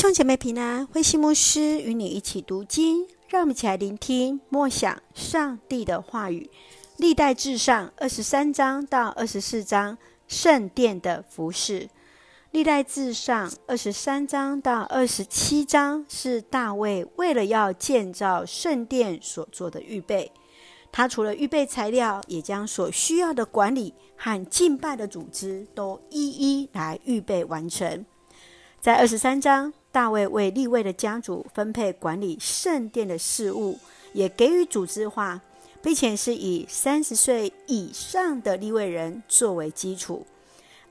兄姐妹平安，慧馨牧师与你一起读经，让我们一起来聆听默想上帝的话语。历代至上二十三章到二十四章，圣殿的服饰。历代至上二十三章到二十七章是大卫为了要建造圣殿所做的预备。他除了预备材料，也将所需要的管理和敬拜的组织都一一来预备完成。在二十三章。大卫为利未的家族分配管理圣殿的事务，也给予组织化，并且是以三十岁以上的立位人作为基础。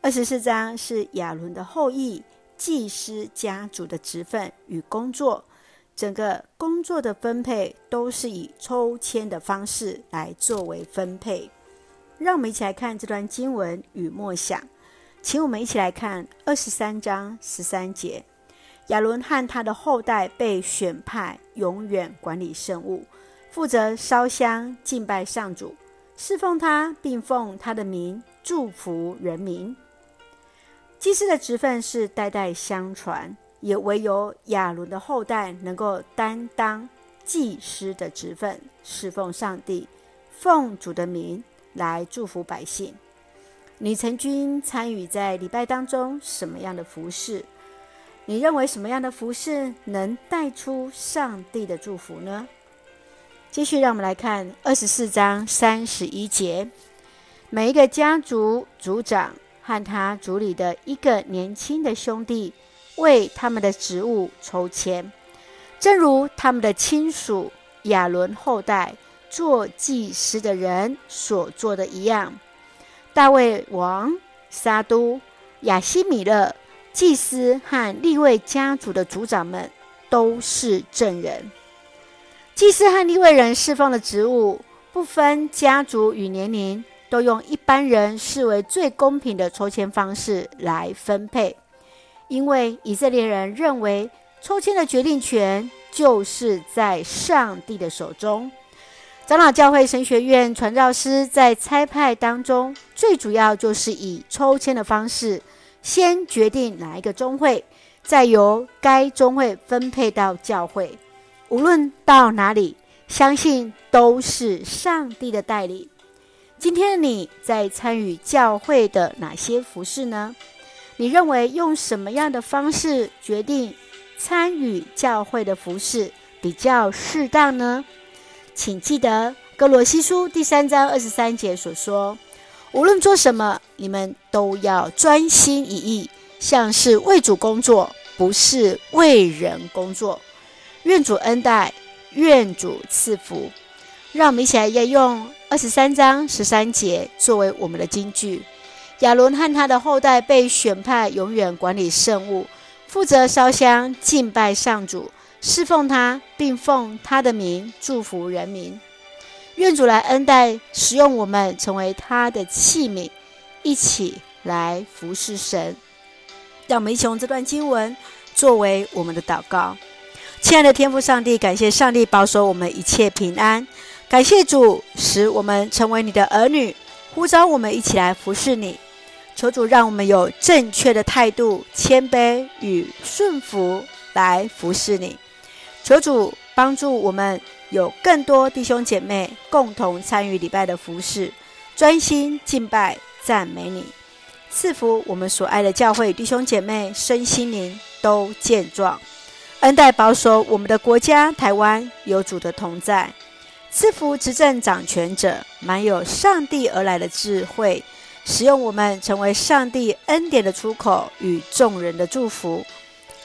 二十四章是亚伦的后裔祭司家族的职分与工作，整个工作的分配都是以抽签的方式来作为分配。让我们一起来看这段经文与默想，请我们一起来看二十三章十三节。亚伦和他的后代被选派，永远管理圣物，负责烧香敬拜上主，侍奉他，并奉他的名祝福人民。祭司的职分是代代相传，也唯有亚伦的后代能够担当祭司的职分，侍奉上帝，奉主的名来祝福百姓。你曾经参与在礼拜当中什么样的服饰？你认为什么样的服饰能带出上帝的祝福呢？继续，让我们来看二十四章三十一节。每一个家族族长和他族里的一个年轻的兄弟，为他们的职务筹钱，正如他们的亲属亚伦后代做祭司的人所做的一样。大卫王撒督亚希米勒。祭司和利未家族的族长们都是证人。祭司和利未人侍奉的职务，不分家族与年龄，都用一般人视为最公平的抽签方式来分配。因为以色列人认为，抽签的决定权就是在上帝的手中。长老教会神学院传教师在差派当中，最主要就是以抽签的方式。先决定哪一个宗会，再由该宗会分配到教会。无论到哪里，相信都是上帝的带领。今天的你在参与教会的哪些服饰呢？你认为用什么样的方式决定参与教会的服饰比较适当呢？请记得格罗西书第三章二十三节所说。无论做什么，你们都要专心一意，像是为主工作，不是为人工作。愿主恩待，愿主赐福。让我们一起来用二十三章十三节作为我们的金句。亚伦和他的后代被选派，永远管理圣物，负责烧香敬拜上主，侍奉他，并奉他的名祝福人民。愿主来恩待，使用我们成为他的器皿，一起来服侍神。让我们一起用这段经文作为我们的祷告。亲爱的天父上帝，感谢上帝保守我们一切平安，感谢主使我们成为你的儿女，呼召我们一起来服侍你。求主让我们有正确的态度、谦卑与顺服来服侍你。求主帮助我们。有更多弟兄姐妹共同参与礼拜的服事，专心敬拜赞美你，赐福我们所爱的教会弟兄姐妹身心灵都健壮，恩待保守我们的国家台湾有主的同在，赐福执政掌权者满有上帝而来的智慧，使用我们成为上帝恩典的出口与众人的祝福。